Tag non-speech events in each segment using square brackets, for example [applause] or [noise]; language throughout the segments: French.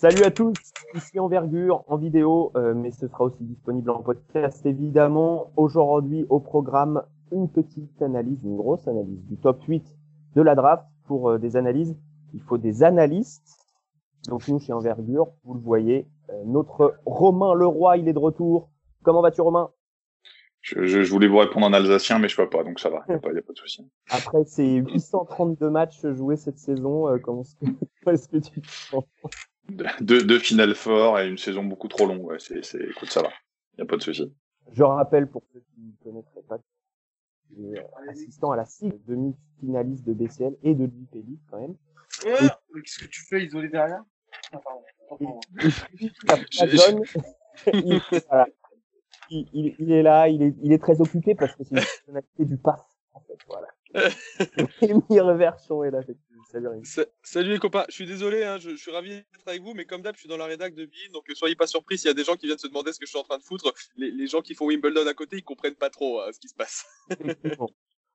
Salut à tous, ici Envergure en vidéo, euh, mais ce sera aussi disponible en podcast évidemment. Aujourd'hui au programme, une petite analyse, une grosse analyse du top 8 de la draft. Pour euh, des analyses, il faut des analystes. Donc nous chez Envergure, vous le voyez, euh, notre Romain Leroy, il est de retour. Comment vas-tu Romain? Je, je, je, voulais vous répondre en alsacien, mais je peux pas, donc ça va, il n'y a, pas de souci. [laughs] Après, c'est 832 matchs joués cette saison. Comment est-ce que, tu sens? Deux, deux finales forts et une saison beaucoup trop longue. Ouais, c'est, c'est, écoute, ça va, il n'y a pas de souci. Je rappelle pour ceux qui ne connaîtraient pas, assistant à la SIG, demi-finaliste de BCL et de l'UPL quand même. Ouais, et... qu'est-ce que tu fais isolé derrière? Ah, pardon. il, [laughs] voilà il, il, est là, il est, il est très occupé parce que c'est une personnalité du PAF. En fait, voilà. [laughs] Émile Reverchon est là. Salut, Salut les copains, je suis désolé, hein, je, je, suis ravi d'être avec vous, mais comme d'hab, je suis dans la rédac de Bill, donc soyez pas surpris s'il y a des gens qui viennent se demander ce que je suis en train de foutre. Les, les gens qui font Wimbledon à côté, ils comprennent pas trop hein, ce qui se passe. [laughs]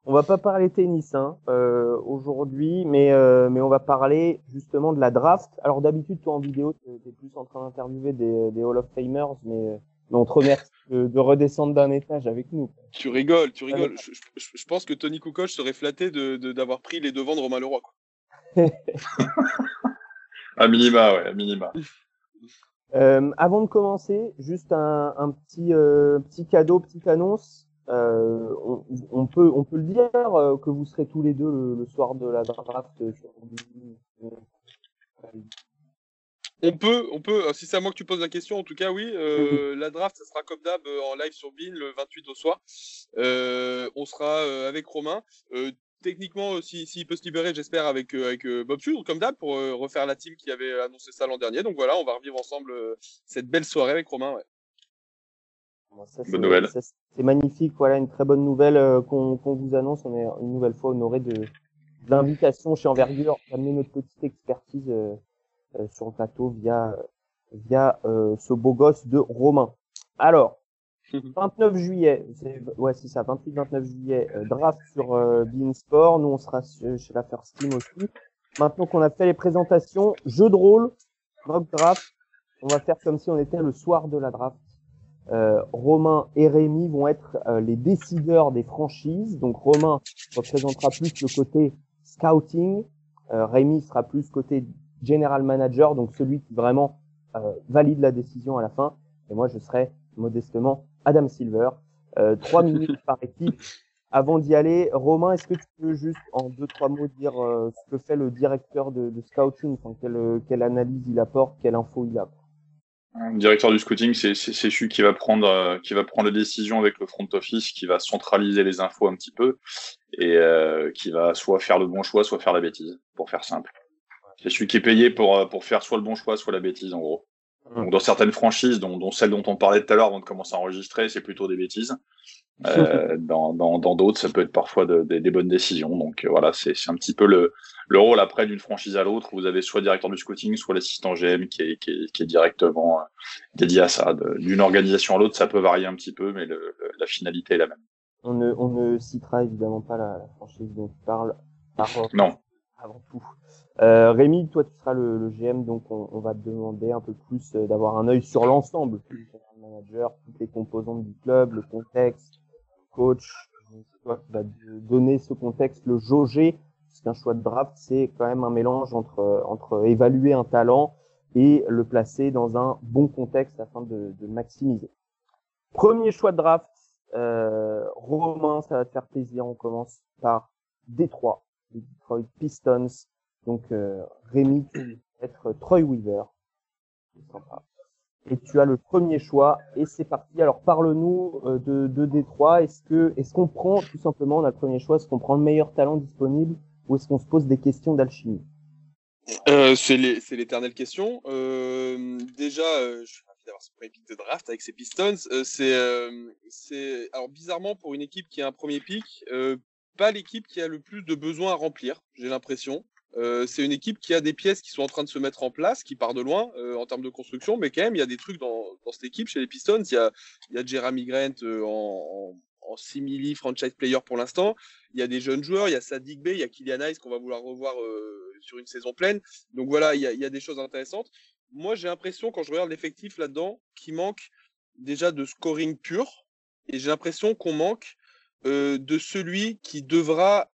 On va pas parler tennis hein, euh, aujourd'hui, mais euh, mais on va parler justement de la draft. Alors d'habitude, toi en vidéo, tu es plus en train d'interviewer des, des Hall of Famers, mais mais on te remercie de, redescendre d'un étage avec nous. Tu rigoles, tu rigoles. Je, je, je pense que Tony Kukoc serait flatté d'avoir de, pris les devants de Romain Leroy. Quoi. À minima, ouais, à minima. Euh, avant de commencer, juste un, un petit, euh, petit cadeau, petite annonce. Euh, on, on, peut, on peut le dire euh, que vous serez tous les deux le, le soir de la draft sur on peut, on peut. Si c'est à moi que tu poses la question, en tout cas, oui. Euh, la draft, ça sera comme d'hab en live sur Bean le 28 au soir. Euh, on sera avec Romain. Euh, techniquement, s'il si, peut se libérer, j'espère, avec, avec Bob Sud, comme d'hab, pour refaire la team qui avait annoncé ça l'an dernier. Donc voilà, on va revivre ensemble cette belle soirée avec Romain. Ouais. Ça, bonne nouvelle. C'est magnifique. Voilà, une très bonne nouvelle qu'on qu vous annonce. On est une nouvelle fois honoré de l'invitation chez Envergure d'amener notre petite expertise euh, sur le plateau via via euh, ce beau gosse de Romain. Alors, 29 juillet, ouais c'est ça, 28-29 juillet, euh, draft sur euh, Sport. Nous on sera chez la First Team aussi. Maintenant qu'on a fait les présentations, jeu de rôle, mock draft, on va faire comme si on était le soir de la draft. Euh, Romain et Rémi vont être les décideurs des franchises. Donc Romain représentera plus le côté scouting, Rémi sera plus côté general manager, donc celui qui vraiment euh, valide la décision à la fin. Et moi, je serai modestement Adam Silver. Euh, trois [laughs] minutes par équipe. Avant d'y aller, Romain, est-ce que tu peux juste en deux trois mots dire euh, ce que fait le directeur de, de scouting, enfin, quelle, quelle analyse il apporte, quelle info il apporte le directeur du scouting, c'est celui qui va prendre euh, qui va prendre les décisions avec le front office, qui va centraliser les infos un petit peu et euh, qui va soit faire le bon choix, soit faire la bêtise, pour faire simple. C'est celui qui est payé pour, pour faire soit le bon choix, soit la bêtise, en gros. Donc, dans certaines franchises, dont, dont celle dont on parlait tout à l'heure avant de commencer à enregistrer, c'est plutôt des bêtises. [laughs] Euh, dans d'autres, dans, dans ça peut être parfois de, de, des bonnes décisions. Donc euh, voilà, c'est un petit peu le, le rôle après d'une franchise à l'autre. Vous avez soit le directeur du scouting, soit l'assistant GM qui est, qui est, qui est directement euh, dédié à ça. D'une organisation à l'autre, ça peut varier un petit peu, mais le, le, la finalité est la même. On ne, on ne citera évidemment pas la, la franchise dont tu parles. Par, non. Avant tout. Euh, Rémi, toi tu seras le, le GM, donc on, on, va te demander un peu plus euh, d'avoir un œil sur l'ensemble, le manager, toutes les composantes du club, le contexte, coach, toi qui vas donner ce contexte, le jauger, parce qu'un choix de draft c'est quand même un mélange entre entre évaluer un talent et le placer dans un bon contexte afin de, de maximiser. Premier choix de draft, euh, Romain, ça va te faire plaisir. On commence par Détroit, les Detroit Pistons. Donc euh, Rémi, tu vas être Troy Weaver. Et tu as le premier choix et c'est parti. Alors parle-nous euh, de, de Détroit. Est-ce que est-ce qu'on prend tout simplement on a le premier choix, est-ce qu'on prend le meilleur talent disponible ou est-ce qu'on se pose des questions d'alchimie? Euh, C'est l'éternelle question. Euh, déjà, euh, je suis ravi d'avoir ce premier pick de draft avec ces Pistons. C'est c'est alors bizarrement pour une équipe qui a un premier pick, pas l'équipe qui a le plus de besoins à remplir. J'ai l'impression. Euh, c'est une équipe qui a des pièces qui sont en train de se mettre en place, qui part de loin euh, en termes de construction, mais quand même, il y a des trucs dans, cette équipe chez les Pistons. Il y a, il Jeremy Grant euh, en, en simili franchise player pour l'instant. Il y a des jeunes joueurs, il y a Sadik Bey, il y a Kylian Hayes qu'on va vouloir revoir sur une saison pleine. Donc voilà, il y a, des choses intéressantes. Moi, j'ai l'impression, quand je regarde l'effectif là-dedans, qu'il manque déjà de scoring pur. Et j'ai l'impression qu'on manque de celui qui devra,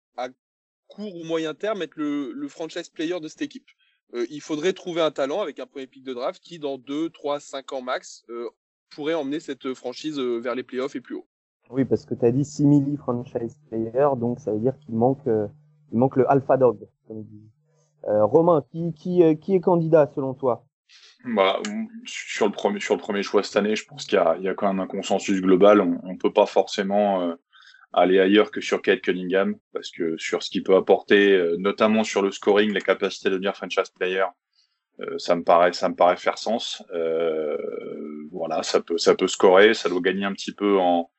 court ou moyen terme, être le, le franchise player de cette équipe. Euh, il faudrait trouver un talent avec un premier pick de draft qui, dans 2, 3, 5 ans max, euh, pourrait emmener cette franchise euh, vers les playoffs et plus haut. Oui, parce que tu as dit simili franchise player, donc ça veut dire qu'il manque, euh, il manque le alpha dog, comme dit. Euh, Romain, qui, qui, euh, qui est candidat selon toi? Bah, sur le premier sur le premier choix cette année, je pense qu'il y a, il y a quand même un consensus global. On, on peut pas forcément euh, aller ailleurs que sur Kate Cunningham parce que sur ce qu'il peut apporter, euh, notamment sur le scoring, les capacités de devenir franchise player, euh, ça me paraît ça me paraît faire sens. Euh, voilà, ça peut ça peut scorer, ça doit gagner un petit peu en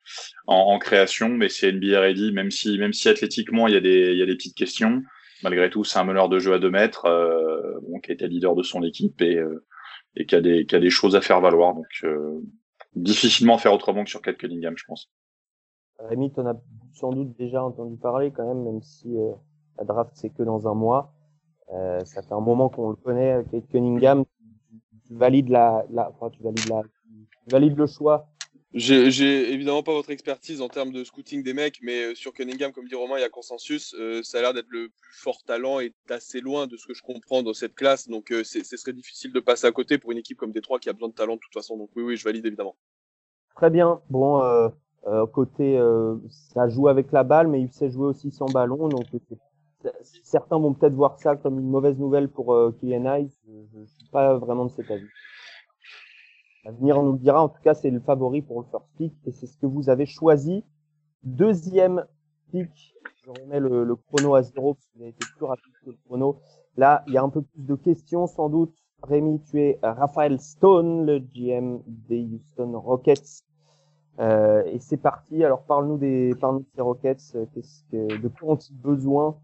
en, création, mais c'est NBA ready, même si même si athlétiquement il y a des il y a des petites questions. Malgré tout, c'est un meneur de jeu à deux mètres, bon, qui a été leader de son équipe et et qui a des qui a des choses à faire valoir. Donc difficilement faire autrement que sur Kate Cunningham, je pense. Rémi, tu en as sans doute déjà entendu parler quand même, même si euh, la draft c'est que dans un mois. Euh, ça fait un moment qu'on le connaît, Kate Cunningham. Tu, tu valides la, la, enfin, tu valides la, tu valides le choix. J'ai évidemment pas votre expertise en termes de scouting des mecs, mais euh, sur Cunningham, comme dit Romain, il y a consensus. Euh, ça a l'air d'être le plus fort talent et assez loin de ce que je comprends dans cette classe. Donc, euh, c'est- ce serait difficile de passer à côté pour une équipe comme Détroit qui a besoin de talent de toute façon. Donc, oui, oui, je valide évidemment. Très bien. Bon, euh, euh, côté, euh, ça joue avec la balle, mais il sait jouer aussi sans ballon. Donc, c'est- certains vont peut-être voir ça comme une mauvaise nouvelle pour euh, Kylian. Je, je suis pas vraiment de cet avis. L'avenir nous le dira. En tout cas, c'est le favori pour le first pick et c'est ce que vous avez choisi. Deuxième pick. Je remets le, le chrono à zéro parce a été plus rapide que le chrono. Là, il y a un peu plus de questions sans doute. Rémi, tu es Raphaël Stone, le GM des Houston Rockets. Euh, et c'est parti. Alors parle-nous des, parle-nous de ces Rockets. Euh, Qu'est-ce que, de quoi ont-ils besoin?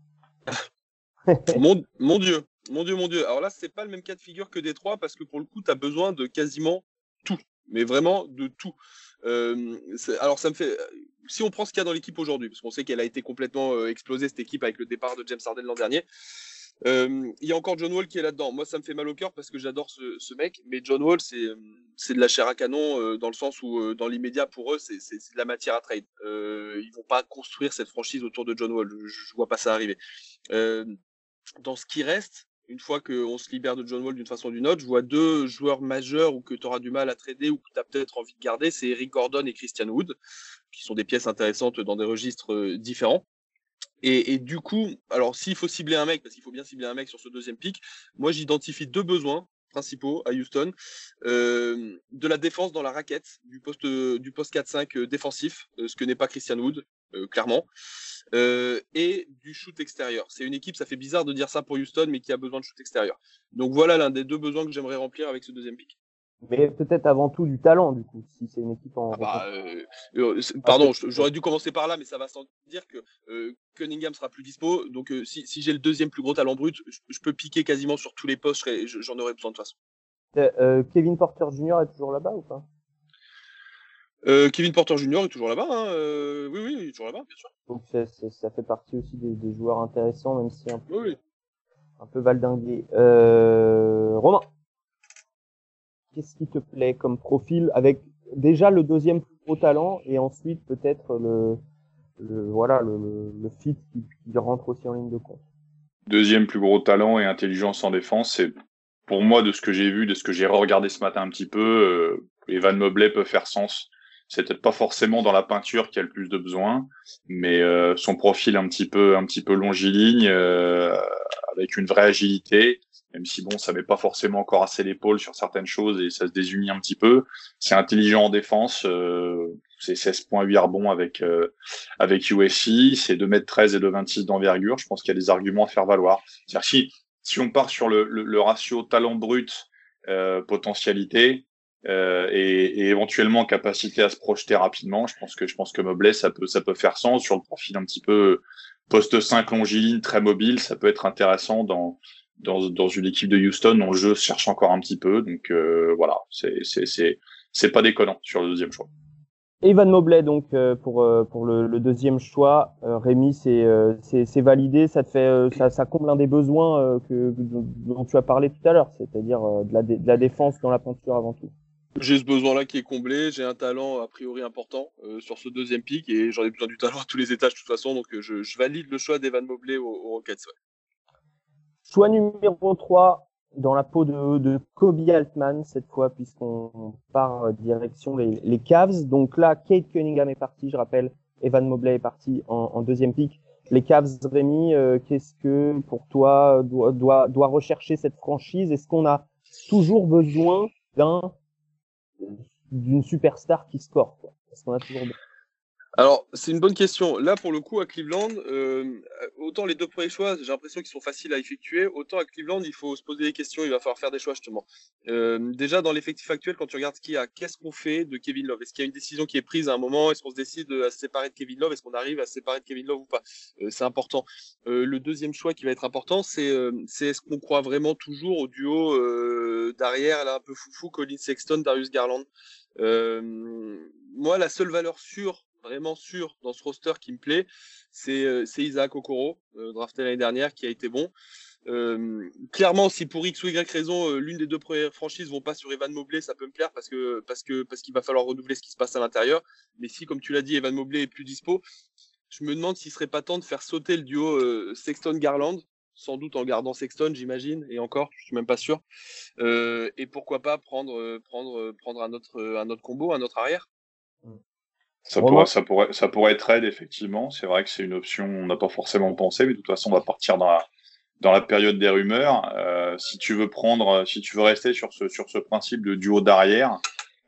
[laughs] Mon, Dieu, mon Dieu, mon Dieu. Alors là, c'est pas le même cas de figure que Détroit parce que pour le coup, tu as besoin de quasiment tout, mais vraiment de tout. Euh, alors ça me fait, si on prend ce qu'il y a dans l'équipe aujourd'hui, parce qu'on sait qu'elle a été complètement explosée cette équipe avec le départ de James Harden l'an dernier. Euh, Il y a encore John Wall qui est là-dedans. Moi, ça me fait mal au cœur parce que j'adore ce, mec, mais John Wall, c'est euh, c'est de la chair à canon euh, dans le sens où, dans l'immédiat, pour eux, c'est de la matière à trade. Ils vont pas construire cette franchise autour de John Wall. Je, je vois pas ça arriver. Dans ce qui reste, une fois qu'on se libère de John Wall d'une façon ou d'une autre, je vois deux joueurs majeurs ou que tu auras du mal à trader ou que tu as peut-être envie de garder, c'est Eric Gordon et Christian Wood, qui sont des pièces intéressantes dans des registres différents. Et, du coup, alors s'il faut cibler un mec, parce qu'il faut bien cibler un mec sur ce deuxième pic, moi j'identifie deux besoins principaux à Houston, euh, de la défense dans la raquette, du poste du poste 4-5 euh, défensif, euh, ce que n'est pas Christian Wood, clairement, et du shoot extérieur. C'est une équipe, ça fait bizarre de dire ça pour Houston, mais qui a besoin de shoot extérieur. Donc voilà l'un des deux besoins que j'aimerais remplir avec ce deuxième pic. Mais peut-être avant tout du talent, du coup, si c'est une équipe en. Ah bah, euh, euh, pardon, j'aurais dû commencer par là, mais ça va sans dire que euh, Cunningham sera plus dispo. Donc euh, si, si j'ai le deuxième plus gros talent brut, je, je peux piquer quasiment sur tous les postes, j'en aurais besoin de toute façon. Kevin Porter Jr. est toujours là-bas ou pas? Kevin Porter Jr. est toujours là-bas, hein, oui, oui, il est toujours là-bas, bien sûr. Donc ça fait partie aussi des, des joueurs intéressants, même si un peu, Oui, un peu valdingué. Romain, qu'est-ce qui te plaît comme profil avec déjà le deuxième plus gros talent et ensuite peut-être le, voilà le, fit qui, rentre aussi en ligne de compte. Deuxième plus gros talent et intelligence en défense, c'est pour moi de ce que j'ai vu, de ce que j'ai regardé ce matin un petit peu, euh, Evan Mobley peut faire sens. C'est peut-être pas forcément dans la peinture qu'il a le plus de besoin, mais euh, son profil un petit peu un petit peu longiligne, euh, avec une vraie agilité, même si bon, ça met pas forcément encore assez l'épaule sur certaines choses et ça se désunit un petit peu. C'est intelligent en défense, euh, c'est 16.8 rebonds avec euh, avec USC, c'est 2 m 13 et 2 26 d'envergure. Je pense qu'il y a des arguments à faire valoir. C'est-à-dire si si on part sur le, le, ratio talent brut euh, potentialité euh, et, et, éventuellement capacité à se projeter rapidement, je pense que je pense que Mobley ça peut ça peut faire sens sur le profil un petit peu poste 5 longiligne très mobile, ça peut être intéressant dans dans, dans une équipe de Houston jeu se cherche encore un petit peu. Donc euh, voilà, c'est c'est c'est c'est pas déconnant sur le deuxième choix. Evan Mobley donc euh, pour euh, pour le, le, deuxième choix. Euh, Rémi, c'est c'est validé. Ça te fait ça, ça comble un des besoins que dont tu as parlé tout à l'heure, c'est-à-dire de la de la défense dans la peinture avant tout. J'ai ce besoin-là qui est comblé. J'ai un talent a priori important sur ce deuxième pic et j'en ai besoin du talent à tous les étages de toute façon. Donc je, je valide le choix d'Evan Mobley au, au Rockets. Choix numéro 3, dans la peau de, Kobe Altman cette fois puisqu'on part direction les, les, Cavs. Donc là, Kate Cunningham est parti, je rappelle, Evan Mobley est parti en, en deuxième pick. Les Cavs, Rémi, euh, qu'est-ce que pour toi doit, doit, doit rechercher cette franchise? Est-ce qu'on a toujours besoin d'un d'une superstar qui score Est-ce qu'on a toujours besoin alors, c'est une bonne question. Là, pour le coup, à Cleveland, euh, autant les deux premiers choix, j'ai l'impression qu'ils sont faciles à effectuer, autant à Cleveland, il faut se poser des questions, il va falloir faire des choix, justement. Euh, déjà, dans l'effectif actuel, quand tu regardes qui a, qu'est-ce qu'on fait de Kevin Love? Est-ce qu'il y a une décision qui est prise à un moment? Est-ce qu'on se décide à se séparer de Kevin Love? Est-ce qu'on arrive à se séparer de Kevin Love ou pas? Euh, C'est important. Euh, le deuxième choix qui va être important, c'est euh, c'est est-ce qu'on croit vraiment toujours au duo euh, derrière, là, un peu foufou, Colin Sexton, Darius Garland? Moi, la seule valeur sûre vraiment sûr dans ce roster qui me plaît, c'est euh, Isaac Okoro, euh, drafté l'année dernière, qui a été bon. Euh, clairement, si pour X ou Y raison, l'une des deux premières franchises vont pas sur Evan Mobley, ça peut me plaire parce que parce que parce qu'il va falloir renouveler ce qui se passe à l'intérieur. Mais si, comme tu l'as dit, Evan Mobley est plus dispo, je me demande s'il serait pas temps de faire sauter le duo Sexton Garland, sans doute en gardant Sexton, j'imagine, et encore, je suis même pas sûr. Et pourquoi pas prendre prendre prendre un autre un autre combo, un autre arrière. Ça pourrait, ça, pourrait, ça pourrait être aide, effectivement. C'est vrai que c'est une option, on n'a pas forcément pensé, mais de toute façon, on va partir dans la, dans la période des rumeurs. Euh, si tu veux prendre, si tu veux rester sur ce, sur ce principe de duo d'arrière,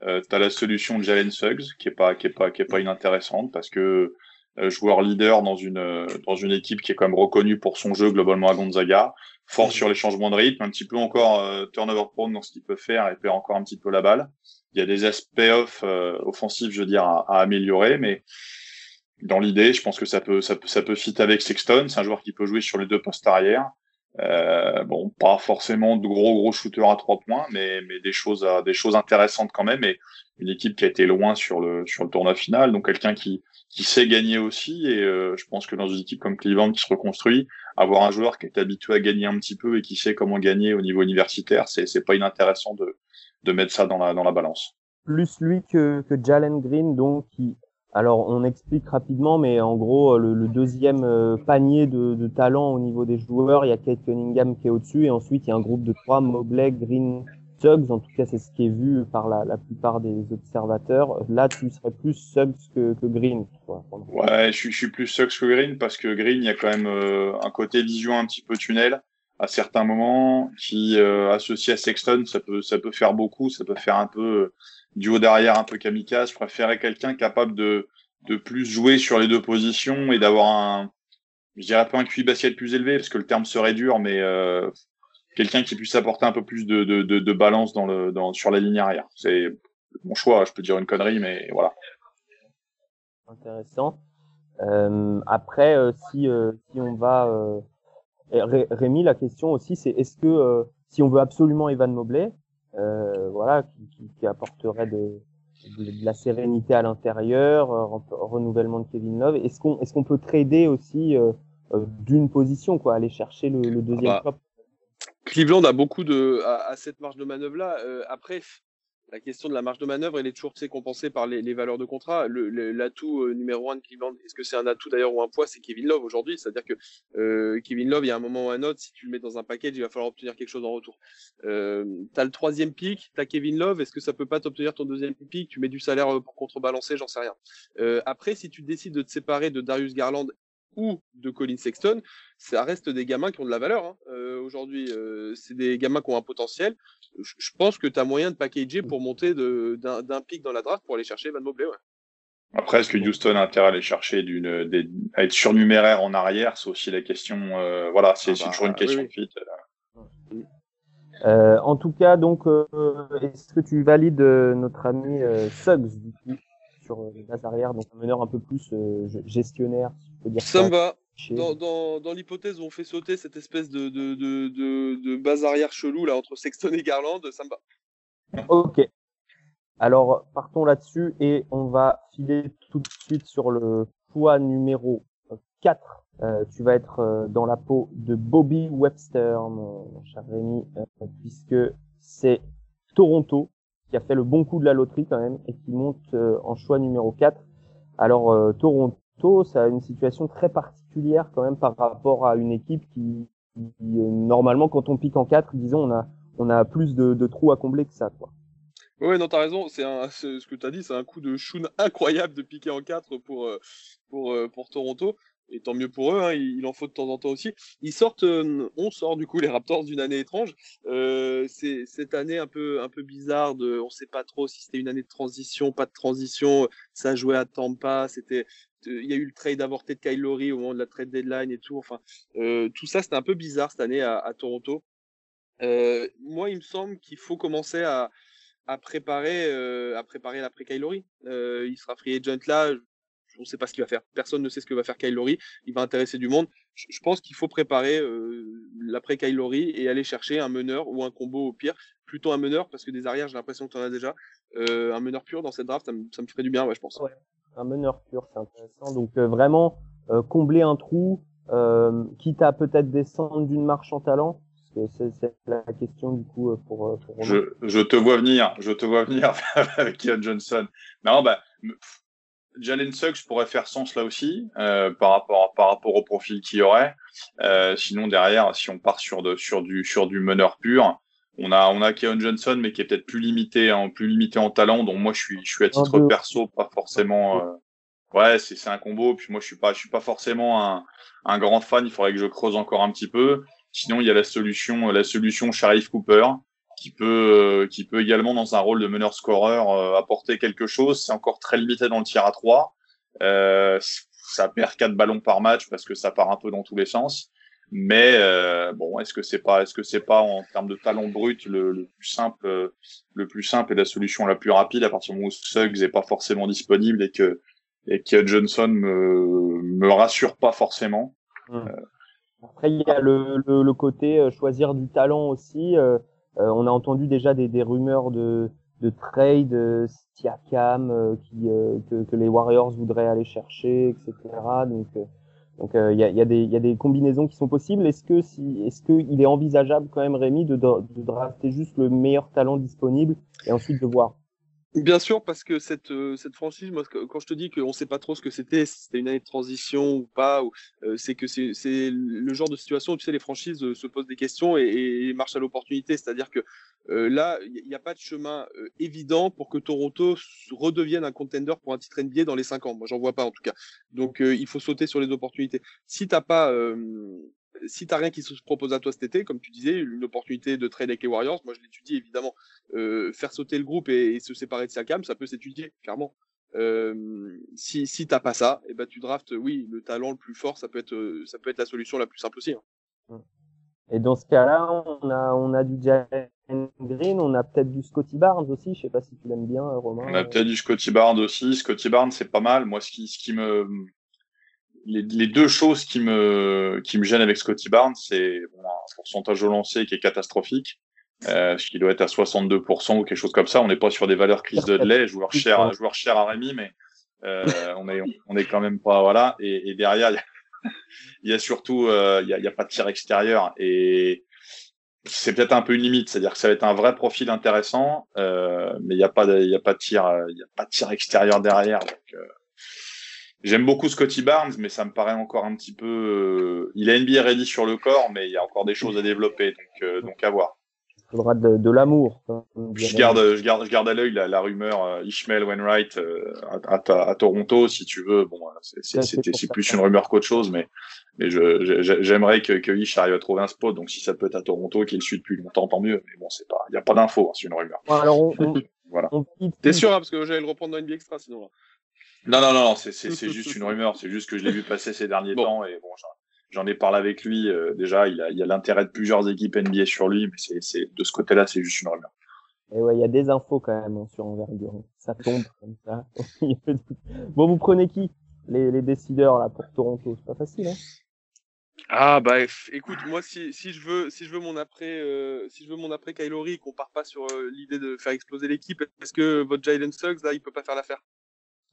euh, tu as la solution de Jalen Suggs, qui est pas, qui est pas, qui est pas inintéressante, parce que euh, joueur leader dans une, dans une équipe qui est quand même reconnue pour son jeu globalement à Gonzaga, fort sur les changements de rythme, un petit peu encore euh, turnover prone dans ce qu'il peut faire et perd encore un petit peu la balle il y a des aspects off euh, offensifs, je veux dire, à, à améliorer, mais dans l'idée, je pense que ça peut, ça peut, ça peut fit avec Sexton. C'est un joueur qui peut jouer sur les deux postes arrière. Euh, bon, pas forcément de gros gros shooters à trois points, mais mais des choses, à, des choses intéressantes quand même. Et une équipe qui a été loin sur le sur le tournoi final, donc quelqu'un qui qui sait gagner aussi. Et euh, je pense que dans une équipe comme Cleveland qui se reconstruit, avoir un joueur qui est habitué à gagner un petit peu et qui sait comment gagner au niveau universitaire, c'est c'est pas inintéressant de de mettre ça dans la, dans la balance. Plus lui que, que Jalen Green, donc, qui, alors on explique rapidement, mais en gros, le, le deuxième euh, panier de, de, talent au niveau des joueurs, il y a Kate Cunningham qui est au-dessus, et ensuite il y a un groupe de trois, Mobley, Green, Suggs, en tout cas c'est ce qui est vu par la, la plupart des observateurs. Là, tu serais plus Suggs que, que Green. Quoi, ouais, je suis, je suis plus Suggs que Green parce que Green, il y a quand même euh, un côté vision un petit peu tunnel à certains moments, qui euh, associé à Sexton, ça peut ça peut faire beaucoup, ça peut faire un peu euh, du haut derrière, un peu kamikaze. Je préférais quelqu'un capable de de plus jouer sur les deux positions et d'avoir un, je dirais pas un QI basket plus élevé parce que le terme serait dur, mais euh, quelqu'un qui puisse apporter un peu plus de, de, de, balance dans le dans sur la ligne arrière. C'est mon choix. Je peux dire une connerie, mais voilà. Intéressant. Euh, après, euh, si euh, si on va Rémi, la question aussi, c'est est-ce que euh, si on veut absolument Evan Mobley, euh, voilà, qui, qui, qui apporterait de, de, la sérénité à l'intérieur, euh, renouvellement de Kevin Love, est-ce qu'on est-ce qu'on peut trader aussi d'une position, quoi, aller chercher le, le deuxième ah bah, Cleveland a beaucoup de à, à cette marge de manœuvre là. après, la question de la marge de manœuvre, elle est toujours compensée par les, les, valeurs de contrat. L'atout le, euh, numéro un de Cleveland, est-ce que c'est un atout d'ailleurs ou un poids? C'est Kevin Love aujourd'hui. C'est-à-dire que euh, Kevin Love, il y a un moment ou un autre, si tu le mets dans un package, il va falloir obtenir quelque chose en retour. Euh, tu as le troisième pick, tu as Kevin Love, est-ce que ça peut pas t'obtenir ton deuxième pick? Tu mets du salaire euh, pour contrebalancer, j'en sais rien. Euh, après, si tu décides de te séparer de Darius Garland ou de Colin Sexton, ça reste des gamins qui ont de la valeur. Hein. Euh, Aujourd'hui, euh, c'est des gamins qui ont un potentiel. Je, je pense que tu as moyen de packager pour monter d'un pic dans la draft pour aller chercher Van Mobley. Ouais. Après, est-ce que Houston a intérêt à aller chercher d'une, à être surnuméraire en arrière? C'est aussi la question. Euh, voilà, c'est ah bah, toujours une question oui, oui. de fit. Euh, en tout cas, donc, euh, est-ce que tu valides notre ami Suggs du coup sur les bases arrière, donc un meneur un peu plus gestionnaire, peux dire ça. Ça me va. Dans, dans, dans l'hypothèse où on fait sauter cette espèce de, de, de, de, de base arrière chelou là entre Sexton et Garland, ça me va. Ok. Alors, partons là-dessus et on va filer tout de suite sur le choix numéro 4. Euh, tu vas être euh, dans la peau de Bobby Webster, mon, cher Rémi, euh, puisque c'est Toronto qui a fait le bon coup de la loterie quand même et qui monte en choix numéro 4. Alors, Toronto, ça a une situation très particulière quand même par rapport à une équipe qui, normalement, quand on pique en 4, disons, on a, on a plus de, de trous à combler que ça, quoi. Ouais, non, t'as raison. C'est ce que t'as dit, c'est un coup de choune incroyable de piquer en 4 pour, pour, pour Toronto et tant mieux pour eux, hein, il, en faut de temps en temps aussi. Ils sortent, euh, on sort du coup les Raptors d'une année étrange. Euh, cette année un peu un peu bizarre. On sait pas trop si c'était une année de transition, pas de transition. Ça jouait à Tampa. C'était, il y a eu le trade avorté de Kyle Lowry au moment de la trade deadline et tout. Enfin, euh, tout ça c'était un peu bizarre cette année à, Toronto. Euh, moi, il me semble qu'il faut commencer à préparer euh, à préparer l'après Kyle Lowry. Euh, il sera free agent là on ne sait pas ce qu'il va faire. Personne ne sait ce que va faire Kyle Lowry. Il va intéresser du monde. Je, pense qu'il faut préparer euh, l'après Kyle Lowry et aller chercher un meneur ou un combo au pire. Plutôt un meneur parce que des arrières, j'ai l'impression que tu en as déjà. Euh, un meneur pur dans cette draft, ça me, ferait du bien, ouais, je pense. Un meneur pur, c'est intéressant. Donc euh, vraiment combler un trou, quitte à peut-être descendre d'une marche en talent. C'est la question du coup pour, pour je, je, te vois venir, je te vois venir [laughs] avec Ian Johnson. Non, bah Jalen Suggs pourrait faire sens là aussi euh, par rapport par rapport au profil qu'il y aurait. Euh, sinon derrière, si on part sur de sur du sur du meneur pur, on a on a Keon Johnson mais qui est peut-être plus limité en plus limité en talent. Donc moi je suis je suis à titre perso pas forcément. Euh, ouais c'est c'est un combo. Puis moi je suis pas je suis pas forcément un un grand fan. Il faudrait que je creuse encore un petit peu. Sinon il y a la solution la solution Sharif Cooper qui peut euh, qui peut également dans un rôle de meneur scoreur euh, apporter quelque chose. C'est encore très limité dans le tir à 3. Euh, ça perd quatre ballons par match parce que ça part un peu dans tous les sens. Mais euh, bon, est-ce que c'est pas est-ce que c'est pas en termes de talent brut le, le, plus simple le plus simple et la solution la plus rapide à partir du moment où Suggs est pas forcément disponible et que et que Johnson me me rassure pas forcément? Hum. Après il y a le, le, le côté choisir du talent aussi. Euh, euh, on a entendu déjà des, rumeurs de, de trade euh, Siakam euh, qui, que, que, les Warriors voudraient aller chercher, etc. Donc donc il y, a, des, combinaisons qui sont possibles. Est-ce que si est-ce qu'il est envisageable quand même Rémi de, de drafter juste le meilleur talent disponible et ensuite de voir? Bien sûr, parce que cette, euh, cette franchise, moi, quand je te dis qu'on ne sait pas trop ce que c'était, si c'était une année de transition ou pas, euh, c'est que c'est, le genre de situation où tu sais, les franchises euh, se posent des questions et, et marchent à l'opportunité. C'est-à-dire que là, il n'y a pas de chemin évident pour que Toronto redevienne un contender pour un titre NBA dans les cinq ans. Moi, j'en vois pas en tout cas. Donc, il faut sauter sur les opportunités. Si t'as pas si t'as rien qui se propose à toi cet été, comme tu disais, une opportunité de trade avec les Warriors, moi je l'étudie évidemment. Euh, faire sauter le groupe et, se séparer de Siakam, ça peut s'étudier, clairement. Euh, si si t'as pas ça, et eh ben tu draftes, oui, le talent le plus fort, ça peut être euh, ça peut être la solution la plus simple aussi. Hein. Et dans ce cas-là, on a on a du Jalen Green, on a peut-être du Scotty Barnes aussi. Je sais pas si tu l'aimes bien, Romain. On a peut-être du Scotty Barnes aussi. Scotty Barnes, c'est pas mal. Moi, ce qui ce qui me les, les, deux choses qui me qui me gênent avec Scotty Barnes, c'est bon, un pourcentage au lancer qui est catastrophique, euh, ce qui doit être à 62% ou quelque chose comme ça. On n'est pas sur des valeurs Chris Dudley, joueur cher, joueur cher à Rémi, mais euh, on est on est quand même pas voilà. Et, et derrière, il y a, [laughs] il y a surtout euh, il, y a, y a pas de tir extérieur et c'est peut-être un peu une limite, c'est-à-dire que ça va être un vrai profil intéressant, euh, mais il n'y a pas de, il a pas de tir, il a pas de tir extérieur derrière. Donc, euh, J'aime beaucoup Scotty Barnes, mais ça me paraît encore un petit peu. Euh, il a NBA ready sur le corps, mais il y a encore des choses à développer, donc euh, donc à voir. Il faudra de, de l'amour. Je garde, je garde, je garde à l'œil la, la, rumeur euh, Ishmael Wainwright à, à, à, Toronto, si tu veux. Bon, c'est plus une rumeur qu'autre chose, mais mais je j'aimerais que, que Ish arrive à trouver un spot. Donc si ça peut être à Toronto, qu'il suit depuis longtemps, tant mieux. Mais bon, c'est pas, il y a pas d'infos, hein, c'est une rumeur. alors on, [laughs] voilà. T'es sûr hein, parce que j'allais le reprendre dans NBA Extra sinon. Là. Non, non, non, c'est juste une [laughs] rumeur. C'est juste que je l'ai vu passer ces derniers temps et bon, j'en ai parlé avec lui. Euh, déjà, il a, il a l'intérêt de plusieurs équipes NBA sur lui, mais c'est de ce côté-là, c'est juste une rumeur. Et ouais, il y a des infos quand même hein, sur envergure. Ça tombe comme ça. [laughs] bon, vous prenez qui? Les, les décideurs là pour Toronto C'est pas facile, hein Ah bah écoute, moi si, si je veux si je veux mon après euh, si je veux mon après Kylori qu'on part pas sur euh, l'idée de faire exploser l'équipe, est-ce que votre Jalen Suggs là il peut pas faire l'affaire?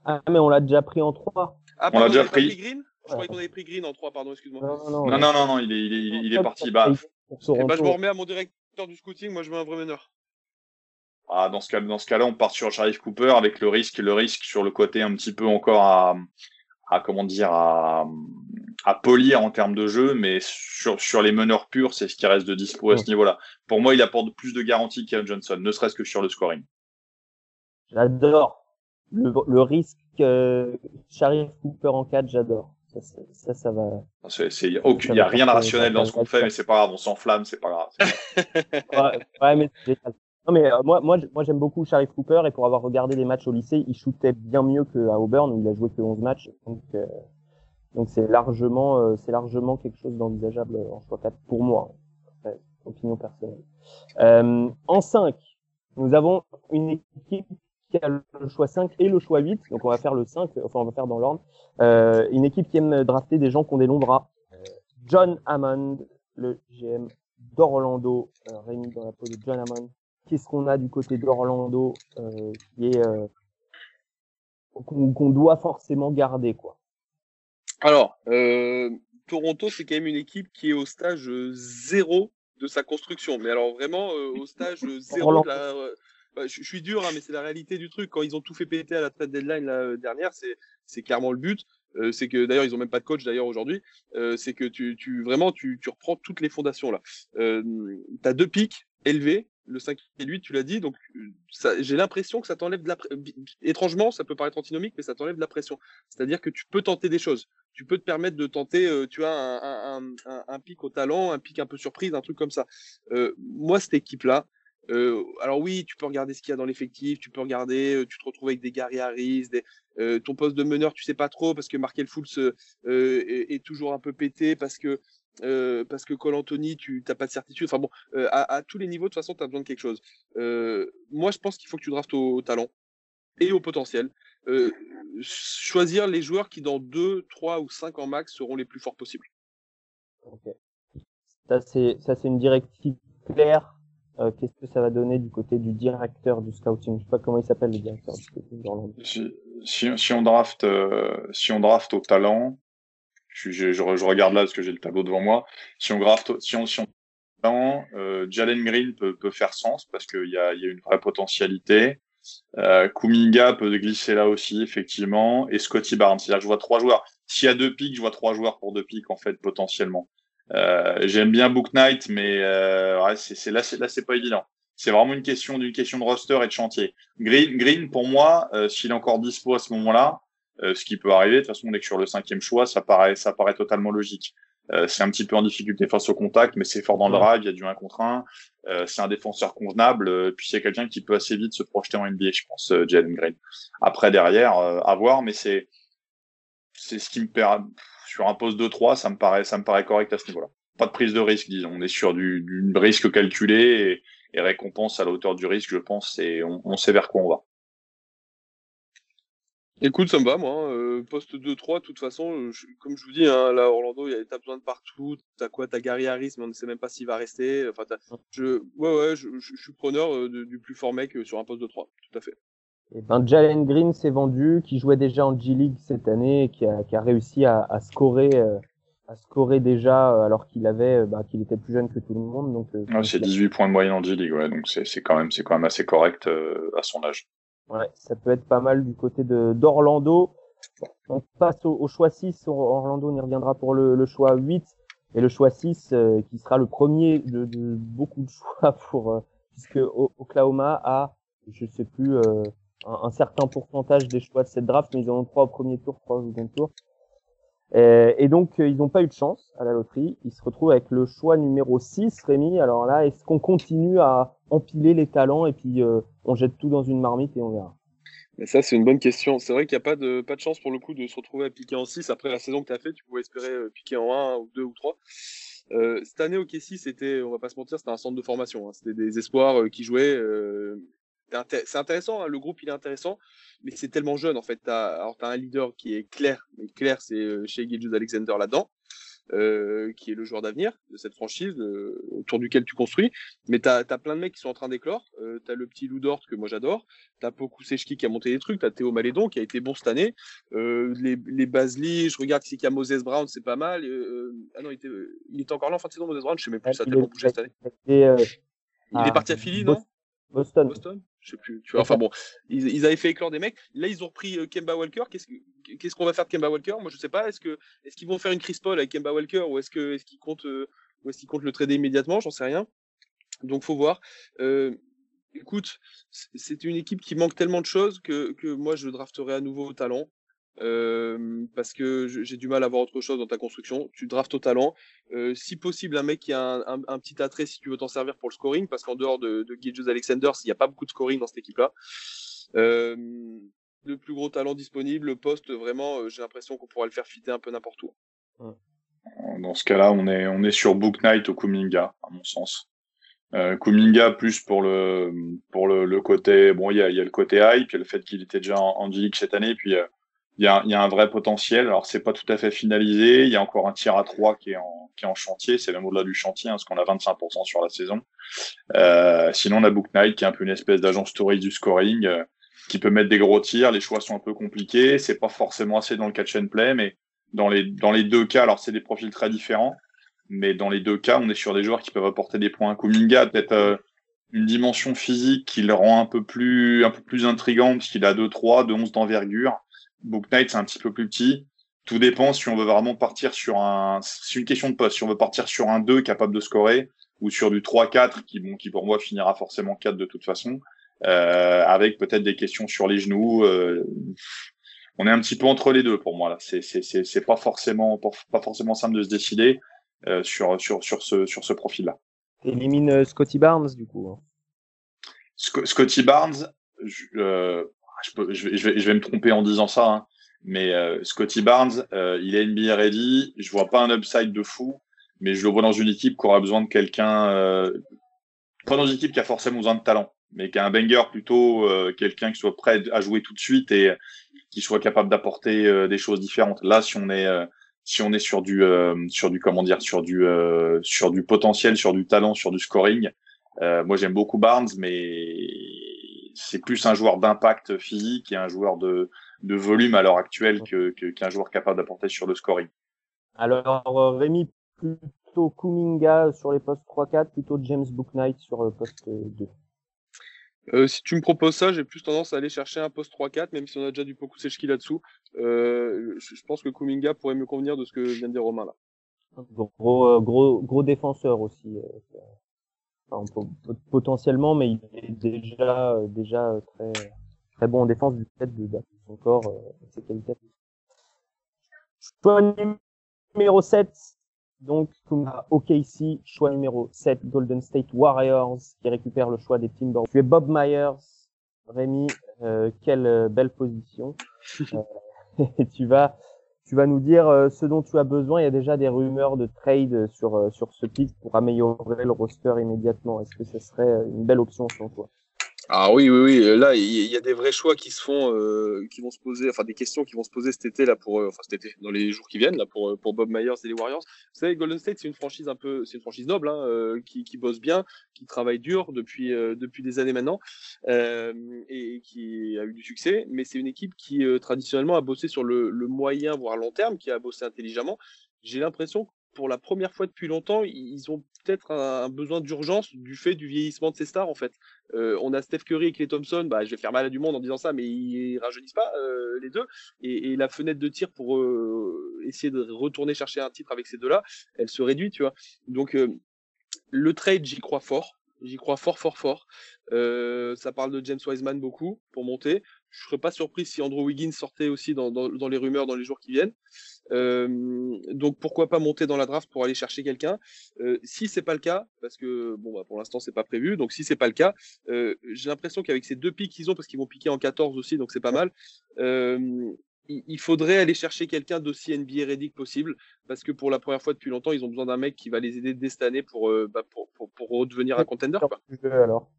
Ah mais on l'a déjà pris en 3. Ah On l'a déjà pris. Green Je croyais qu'on avait pris Green en 3, pardon, excuse-moi. Non, Non, non, non, non, il est, il est, il est, il est parti. Bah, Pour Eh bah, je me remets à mon directeur du scouting, moi je veux un vrai meneur. ah, dans ce cas, dans ce cas-là, on part sur Sharif Cooper avec le risque, le risque sur le côté un petit peu encore à, à comment dire, à, à polir en termes de jeu, mais sur, sur les meneurs purs, c'est ce qui reste de dispo à ce niveau-là. Pour moi, il apporte plus de garanties qu'Aaron Johnson, ne serait-ce que sur le scoring. J'adore. Le, le risque euh, Sharif Cooper en 4, j'adore. Ça, ça, ça, va. C'est, c'est, il y a aucun- il y a rien de rationnel dans ce qu'on fait, mais c'est pas grave, on s'enflamme, c'est pas grave. C'est pas grave. [laughs] Ouais, ouais, mais c'est génial. Non mais euh, moi, moi, moi j'aime beaucoup Sharif Cooper et pour avoir regardé les matchs au lycée, il shootait bien mieux qu'à Auburn où il a joué que 11 matchs. Donc euh, donc c'est largement euh, c'est largement quelque chose d'envisageable en choix 4 pour moi. Après, opinion personnelle. Euh, en 5, nous avons une équipe qui a le choix 5 et le choix 8. Donc on va faire le 5, enfin on va faire dans l'ordre. Euh, une équipe qui aime drafter des gens qui ont des longs bras. Euh, John Hammond, le GM d'Orlando, euh, Rémi dans la peau de John Hammond. Qu'est-ce qu'on a du côté d'Orlando euh, qui est euh, qu'on doit forcément garder quoi? Alors, Toronto, c'est quand même une équipe qui est au stage zéro de sa construction. Mais alors vraiment au stage zéro de la. Bah, je, suis dur, hein, mais c'est la réalité du truc. Quand ils ont tout fait péter à la trade deadline la euh, dernière, c'est clairement le but. Euh, c'est que d'ailleurs ils ont même pas de coach d'ailleurs aujourd'hui. Euh, c'est que tu, vraiment tu, reprends toutes les fondations là. Euh, T'as deux pics élevés, le 5 et le 8, tu l'as dit. Donc j'ai l'impression que ça t'enlève de la. Étrangement, ça peut paraître antinomique, mais ça t'enlève de la pression. C'est-à-dire que tu peux tenter des choses tu peux te permettre de tenter, tu as un, un, pic au talent, un pic un peu surprise, un truc comme ça. Moi, cette équipe-là, euh, alors oui, tu peux regarder ce qu'il y a dans l'effectif, tu peux regarder, euh, tu te retrouves avec des Gary Harris, des, euh, ton poste de meneur, tu sais pas trop parce que Markel Fultz est, est toujours un peu pété parce que parce que Cole Anthony, tu t'as pas de certitude. Enfin bon, à, à tous les niveaux, de toute façon, tu as besoin de quelque chose. Moi, je pense qu'il faut que tu draftes au, talent et au potentiel. Choisir les joueurs qui, dans 2, 3 ou 5 en max, seront les plus forts possibles. Ok. Ça c'est ça c'est une directive claire. Euh, Qu'est-ce que ça va donner du côté du directeur du scouting? Je sais pas comment il s'appelle le directeur du scouting. Si, si, on draft, euh, si on draft au talent, je, je, je, regarde là parce que j'ai le tableau devant moi. Si on draft, si on, si on talent, euh, Jalen Green peut, peut faire sens parce qu'il y a, y a une vraie potentialité. Euh, Kuminga peut glisser là aussi, effectivement, et Scotty Barnes. C'est-à-dire que je vois trois joueurs. S'il y a deux pics, je vois trois joueurs pour deux pics, en fait, potentiellement. Euh, J'aime bien Book Knight, mais euh, ouais, c'est c'est- là, c'est là, c'est pas évident. C'est vraiment une question d'une question de roster et de chantier. Green, Green pour moi, euh, s'il est encore dispo à ce moment-là, euh, ce qui peut arriver, de toute façon, on est que sur le cinquième choix, ça paraît, ça paraît totalement logique. Euh, c'est un petit peu en difficulté face au contact, mais c'est fort dans le drive, il y a du 1 contre 1. Euh, c'est un défenseur convenable, euh, puis c'est quelqu'un qui peut assez vite se projeter en NBA, je pense, Jalen Green. Après, derrière, euh, à voir, mais c'est c'est ce qui me perd sur un poste de 3, ça me paraît ça me paraît correct à ce niveau-là. Pas de prise de risque, disons. On est sur du, risque calculé et, récompense à la hauteur du risque, je pense, et on, sait vers quoi on va. Écoute, ça me va, moi. Euh, poste 2-3, de toute façon, euh, comme je vous dis, hein, là, Orlando, il y a- t'as besoin de partout. T'as quoi? T'as Gary Harris, mais on ne sait même pas s'il va rester. Enfin, je, ouais, ouais, je, suis preneur euh, du plus fort mec sur un poste de 3, tout à fait. Et ben Jalen Green s'est vendu, qui jouait déjà en G League cette année, et qui a, qui a réussi à, à scorer, euh, à scorer déjà euh, alors qu'il avait, euh, bah, qu'il était plus jeune que tout le monde. Donc, euh, Ouais, c'est 18 points de moyenne en G-League, ouais, donc c'est c'est quand même c'est quand même assez correct euh, à son âge. Ouais, ça peut être pas mal du côté de d'Orlando. On passe au, au choix 6. Orlando, on y reviendra pour le, le choix 8. Et le choix 6, euh, qui sera le premier de, de beaucoup de [laughs] choix pour, euh, puisque Oklahoma a, je sais plus, euh, un, certain pourcentage des choix de cette draft, mais ils en ont trois au premier tour, trois au second tour. Et, donc, euh, ils n'ont pas eu de chance à la loterie. Ils se retrouvent avec le choix numéro 6, Rémi. Alors là, est-ce qu'on continue à empiler les talents et puis euh, on jette tout dans une marmite et on verra? Mais ça, c'est une bonne question. C'est vrai qu'il n'y a pas de, pas de chance pour le coup de se retrouver à piquer en 6. Après la saison que tu as fait, tu pouvais espérer euh, piquer en 1 ou 2 ou 3. Euh, cette année, au Kessie, c'était, on va pas se mentir, c'était un centre de formation. hein. C'était des espoirs qui jouaient. C'est inté- c'est intéressant, hein, le groupe il est intéressant, mais c'est tellement jeune en fait. T'as, alors t'as un leader qui est clair, mais clair c'est euh, chez Gilgeous Alexander là-dedans. euh, qui est le joueur d'avenir de cette franchise, euh, autour duquel tu construis. Mais tu as, plein de mecs qui sont en train d'éclore. Tu as le petit Lou Dort que moi j'adore. Tu as Poku Sechki qui a monté des trucs. Tu as Théo Malédon qui a été bon cette année. Les, les Basli, je regarde s'il y a Moses Brown, c'est pas mal. Ah non, il était, il était encore là en fin de saison, Moses Brown, je sais même plus, ça a tellement bougé cette année. Il est parti à Philly, non? Boston. Boston? Je sais plus. Tu vois, enfin bon, ils, avaient fait éclore des mecs. Là, ils ont repris euh, Kemba Walker. Qu'est-ce qu'on va faire de Kemba Walker? Moi, je sais pas. Est-ce qu'ils vont faire une Chris Paul avec Kemba Walker ou est-ce que est-ce qu'ils comptent euh, ou est-ce qu'ils comptent le trader immédiatement? J'en sais rien. Donc, faut voir. Euh, écoute, c'est une équipe qui manque tellement de choses que, que moi, je drafterai à nouveau au talent. Euh, parce que j'ai du mal à voir autre chose dans ta construction. Tu draftes au talent. Euh, si possible, un mec qui a un, petit attrait si tu veux t'en servir pour le scoring, parce qu'en dehors de, de Gilgeous Alexander, il n'y a pas beaucoup de scoring dans cette équipe-là. Euh, le plus gros talent disponible, le poste, vraiment, j'ai l'impression qu'on pourra le faire fitter un peu n'importe où. Dans ce cas-là, on est, on est sur Book Knight au Kuminga, à mon sens. Euh, Kuminga plus pour le pour le, côté bon il y a, y a le côté hype il le fait qu'il était déjà en, en G-League cette année puis il y, a, y a un vrai potentiel. Alors c'est pas tout à fait finalisé. Il y a encore un tir à trois qui est en, qui est en chantier. C'est même au-delà du chantier, hein, parce qu'on a 25% sur la saison. Euh, sinon on a Book Knight qui est un peu une espèce d'agent story du scoring, euh, qui peut mettre des gros tirs. Les choix sont un peu compliqués. C'est pas forcément assez dans le catch and play, mais dans les dans les deux cas, alors c'est des profils très différents, mais dans les deux cas, on est sur des joueurs qui peuvent apporter des points. Kuminga peut-être euh, une dimension physique qui le rend un peu plus un peu plus intrigant parce qu'il a 2-3, 2-11 d'envergure. Book Knight, c'est un petit peu plus petit. Tout dépend si on veut vraiment partir sur un. C'est une question de poste. Si on veut partir sur un 2 capable de scorer ou sur du 3-4 qui, bon, qui pour moi finira forcément 4 de toute façon, euh, avec peut-être des questions sur les genoux. Euh, on est un petit peu entre les deux pour moi là. C'est c'est c'est c'est pas forcément pas forcément simple de se décider euh, sur sur sur ce sur ce profil là. Élimine euh, Scotty Barnes du coup. hein. Sc Scotty Barnes, je, euh, je, peux, je, je, vais, je vais me tromper en disant ça, hein, mais euh, Scotty Barnes, euh, il est NBA ready. Je vois pas un upside de fou, mais je le vois dans une équipe qui aura besoin de quelqu'un, euh, pas dans une équipe qui a forcément besoin de talent, mais qui a un banger plutôt, euh, quelqu'un qui soit prêt à jouer tout de suite et qui soit capable d'apporter euh, des choses différentes. Là, si on est euh, si on est sur du sur du comment dire sur du sur du potentiel, sur du talent, sur du scoring, moi j'aime beaucoup Barnes, mais c'est plus un joueur d'impact physique et un joueur de, de volume à l'heure actuelle que, que, qu'un joueur capable d'apporter sur le scoring. Alors euh, Rémi plutôt Kuminga sur les postes 3-4, plutôt James Booknight sur le poste 2. Euh, si tu me proposes ça, j'ai plus tendance à aller chercher un poste 3-4, même si on a déjà du Poku Sechki là-dessous. Euh, je, pense que Kuminga pourrait me convenir de ce que vient de dire Romain là. Gros, gros, gros défenseur aussi. Potentiellement, mais il est déjà, euh, déjà très, très bon en défense du fait de, de son corps, euh, ses qualités. Choix numéro 7, donc à OKC, choix numéro 7, Golden State Warriors, qui récupère le choix des Timberwolves. Tu es Bob Myers, Rémi, euh, quelle euh, belle position. [laughs] Et tu vas, tu vas nous dire euh, ce dont tu as besoin. Il y a déjà des rumeurs de trade sur euh, sur ce pick pour améliorer le roster immédiatement. Est-ce que ce serait euh, une belle option selon toi? Ah oui, oui, oui. Là, il y, a des vrais choix qui se font, euh, qui vont se poser, enfin des questions qui vont se poser cet été là pour, euh, enfin cet été, dans les jours qui viennent là pour euh, pour Bob Myers et les Warriors. Vous savez, Golden State, c'est une franchise un peu, c'est une franchise noble, hein, qui qui bosse bien, qui travaille dur depuis depuis des années maintenant, et qui a eu du succès. Mais c'est une équipe qui traditionnellement a bossé sur le, le moyen voire long terme, qui a bossé intelligemment. J'ai l'impression pour la première fois depuis longtemps, ils ont peut-être un, besoin d'urgence du fait du vieillissement de ces stars en fait. Euh, on a Steph Curry et Clay Thompson, bah, je vais faire mal à du monde en disant ça, mais ils rajeunissent pas euh, les deux. Et, la fenêtre de tir pour euh, essayer de retourner chercher un titre avec ces deux-là, elle se réduit, tu vois. Donc le trade, j'y crois fort. J'y crois fort, fort, fort. Ça parle de James Wiseman beaucoup pour monter. Je serais pas surpris si Andrew Wiggins sortait aussi dans, dans, dans les rumeurs dans les jours qui viennent. Euh, donc pourquoi pas monter dans la draft pour aller chercher quelqu'un? Euh, si c'est pas le cas, parce que bon bah pour l'instant c'est pas prévu, donc si c'est pas le cas, euh, j'ai l'impression qu'avec ces deux pics qu'ils ont, parce qu'ils vont piquer en 14 aussi, donc c'est pas mal. Euh, il, il faudrait aller chercher quelqu'un d'aussi NBA ready que possible, parce que pour la première fois depuis longtemps, ils ont besoin d'un mec qui va les aider dès cette année pour, bah, pour, pour, pour redevenir un contender. Quoi. Alors?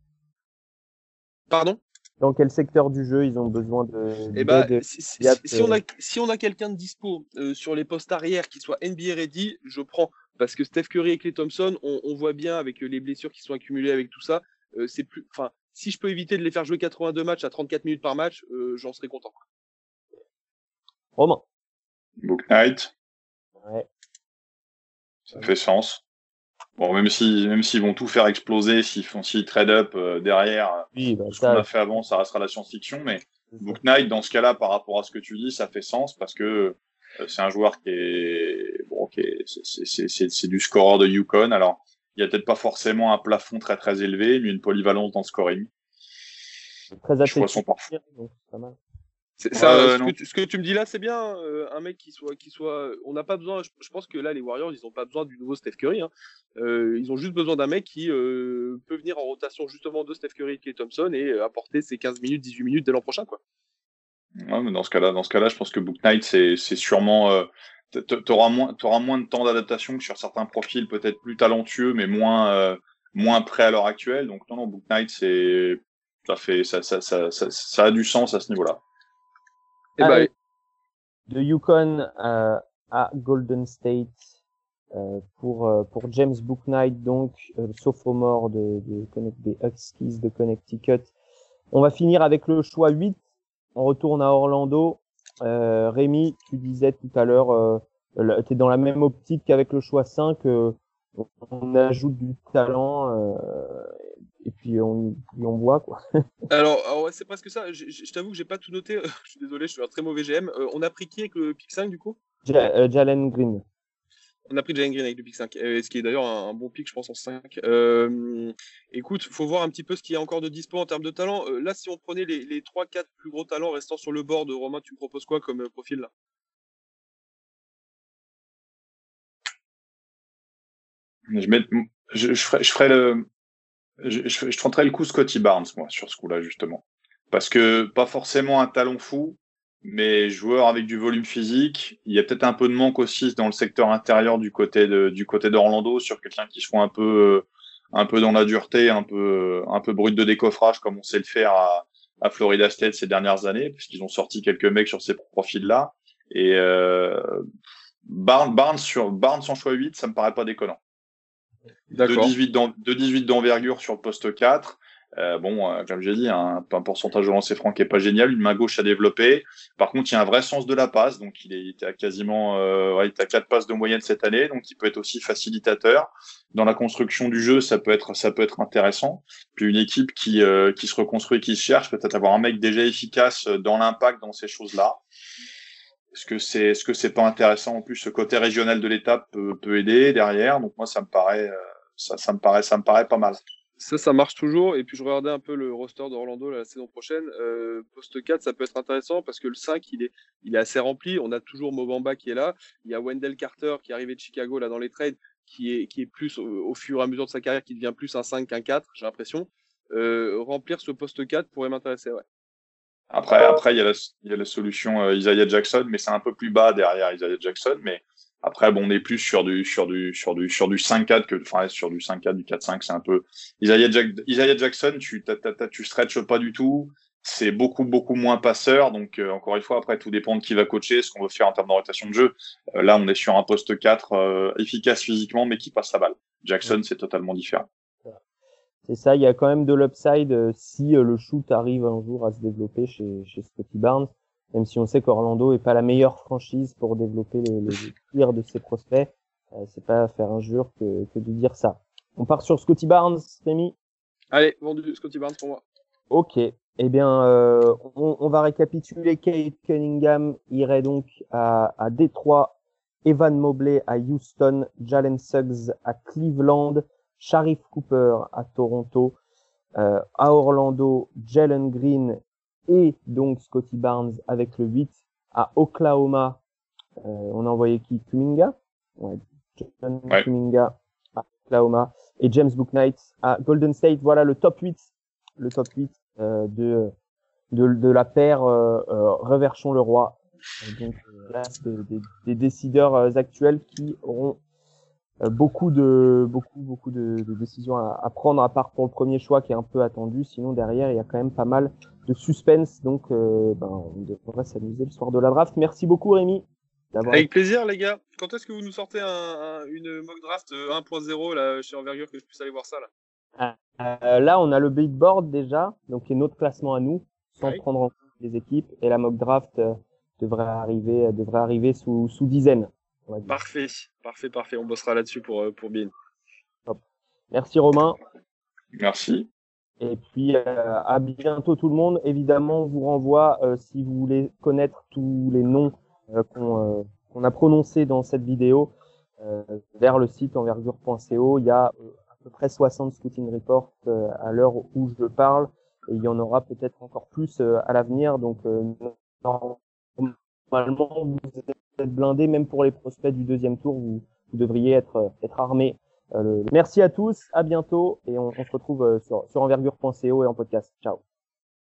Pardon? Dans quel secteur du jeu ils ont besoin de. Eh bah, si, si- immédiate, si on a, euh, si on a quelqu'un de dispo euh, sur les postes arrière qui soit NBA ready, je prends. Parce que Steph Curry et Clay Thompson, on, on voit bien avec euh, les blessures qui sont accumulées avec tout ça, euh, c'est plus. Enfin, si je peux éviter de les faire jouer 82 matchs à 34 minutes par match, euh, j'en serais content. Romain. Book Knight, Ouais. ça fait sens. Bon, même si même s'ils vont tout faire exploser, s'ils font s'ils trade up euh, derrière, Oui, bah, ce qu'on a fait avant, ça restera la science-fiction, mais. Book Knight, dans ce cas-là, par rapport à ce que tu dis, ça fait sens parce que euh, c'est un joueur qui est bon, qui est c'est- du scoreur de Yukon. Alors, il y a peut-être pas forcément un plafond très très élevé, mais une polyvalence dans le scoring. très Je vois son athlétique, parfum. donc pas mal. Ça, Ouais, ce, que tu, ce que tu me dis là, c'est bien. euh, un mec qui soit, qui soit. On n'a pas besoin. Je, je pense que là, les Warriors, ils n'ont pas besoin du nouveau Steph Curry. Hein. Euh, ils ont juste besoin d'un mec qui euh, peut venir en rotation justement de Steph Curry et Thompson et euh, apporter ses 15 minutes, 18 minutes dès l'an prochain, quoi. Ouais, mais dans ce cas-là, dans ce cas-là, je pense que Book Knight, c'est c'est sûrement euh, t'auras moins t'auras moins de temps d'adaptation que sur certains profils peut-être plus talentueux, mais moins euh, moins prêts à l'heure actuelle. Donc non, non, Book Knight, c'est ça fait ça ça, ça ça ça a du sens à ce niveau-là. Et bah, Allez. De Yukon euh, à Golden State euh, pour euh, pour James Booknight donc euh, le sophomore de, de Connect- des Huskies de Connecticut. On va finir avec le choix 8. On retourne à Orlando. Euh, Rémi, tu disais tout à l'heure, euh, tu es dans la même optique qu'avec le choix 5. euh, on- on ajoute du talent euh, et puis on, puis on voit quoi. [laughs] alors, c'est presque ça. Je, je- je t'avoue que j'ai pas tout noté. [laughs] je suis désolé, je suis un très mauvais GM. Euh, on a pris qui avec le pick 5 du coup? Ja- euh, Jalen Green. On a pris Jalen Green avec le pick 5, euh, ce qui est d'ailleurs un, un bon pick, je pense, en 5. Euh, écoute, faut voir un petit peu ce qu'il y a encore de dispo en termes de talent. Euh, là, si on prenait les, les 3-4 plus gros talents restant sur le board, Romain, tu me proposes quoi comme profil là? Je, mets, je, je, ferai, je ferai le je, je, je tenterai le coup Scotty Barnes moi sur ce coup-là justement parce que pas forcément un talon fou mais joueur avec du volume physique. Il y a peut-être un peu de manque aussi dans le secteur intérieur du côté de, du côté d'Orlando sur quelqu'un qui soit un peu, euh, un peu dans la dureté, un peu, un peu brut de décoffrage comme on sait le faire à, à Florida State ces dernières années, puisqu'ils ont sorti quelques mecs sur ces profils-là. Et euh, Barnes, Barnes sur Barnes en choix 8, ça me paraît pas déconnant. De 18 d'en- de 18 d'envergure sur le poste 4. Euh, bon, euh, comme j'ai dit, un, un pourcentage de lancer franc qui est pas génial, une main gauche à développer. Par contre, il y a un vrai sens de la passe, donc il, est, il à quasiment, euh, ouais, il était à quatre passes de moyenne cette année, donc il peut être aussi facilitateur. Dans la construction du jeu, ça peut être, ça peut être intéressant. Puis une équipe qui, euh, qui se reconstruit, qui se cherche, peut-être avoir un mec déjà efficace dans l'impact dans ces choses-là. Est-ce que c'est, est-ce que c'est pas intéressant? En plus ce côté régional de l'étape peut, peut aider derrière. Donc moi, ça me paraît, euh, ça, ça me paraît, ça me paraît pas mal. Ça, ça marche toujours. Et puis, je regardais un peu le roster d'Orlando la saison prochaine. Euh, poste 4, ça peut être intéressant parce que le 5, il est, il est assez rempli. On a toujours Mobamba qui est là. Il y a Wendell Carter qui est arrivé de Chicago là dans les trades, qui est, qui est plus au, au fur et à mesure de sa carrière, qui devient plus un 5 qu'un 4, j'ai l'impression. Euh, remplir ce poste 4 pourrait m'intéresser, ouais. Après, après, il y a la, il y a la solution euh, Isaiah Jackson, mais c'est un peu plus bas derrière Isaiah Jackson. Mais après, bon, on est plus sur du, sur du, sur du, sur du 5-4 que, enfin, sur du 5-4, du 4-5, c'est un peu, Isaiah, Jack, Isaiah Jackson, tu, t'as, t'as- tu stretches pas du tout. C'est beaucoup, beaucoup moins passeur. Donc, euh, encore une fois, après, tout dépend de qui va coacher, ce qu'on veut faire en termes d'orientation de jeu. Euh, là, on est sur un poste 4, euh, efficace physiquement, mais qui passe la balle. Jackson, c'est totalement différent. C'est ça, il y a quand même de l'upside euh, si euh, le shoot arrive un jour à se développer chez, chez Scotty Barnes, même si on sait qu'Orlando est pas la meilleure franchise pour développer les, les tirs de ses prospects. Euh, c'est pas faire injure que, que de dire ça. On part sur Scotty Barnes, Rémi? Allez, vendu Scotty Barnes pour moi. Ok. Eh bien, euh, on, on va récapituler. Kate Cunningham irait donc à, à Détroit, Evan Mobley à Houston, Jalen Suggs à Cleveland, Sharif Cooper à Toronto, euh, à Orlando, Jalen Green et donc Scotty Barnes avec le 8 à Oklahoma. Euh, on a envoyé qui? Kuminga? Ouais, John Ouais. Kuminga à Oklahoma et James Booknight à Golden State. Voilà le top 8, le top 8 euh, de, de de la paire euh, euh, Reverchon le roi. Donc là, des, des décideurs actuels qui auront beaucoup de beaucoup beaucoup de, de décisions à, à prendre à part pour le premier choix qui est un peu attendu. Sinon derrière il y a quand même pas mal de suspense. Donc, ben, on devrait s'amuser le soir de la draft. Merci beaucoup, Rémi. Avec plaisir, les gars. Quand est-ce que vous nous sortez un, une mock draft 1.0 là, chez Envergure que je puisse aller voir ça là? Euh, Là, on a le big board déjà, donc qui est notre classement à nous, sans prendre en compte les équipes. Et la mock draft euh, devrait arriver, devrait arriver sous, sous dizaines. Parfait, parfait, parfait. On bossera là-dessus pour, euh, pour Bin. Merci Romain. Merci. Et puis euh, à bientôt tout le monde. Évidemment, on vous renvoie, euh, si vous voulez connaître tous les noms qu'on a prononcés dans cette vidéo, vers le site envergure.co. Il y a à peu près 60 scouting reports à l'heure où je parle. Et il y en aura peut-être encore plus à l'avenir. Donc normalement, vous êtes blindé, même pour les prospects du deuxième tour, vous, vous devriez être, être armé. Euh, merci à tous, à bientôt, et on, se retrouve euh, sur, sur envergure.co et en podcast. Ciao.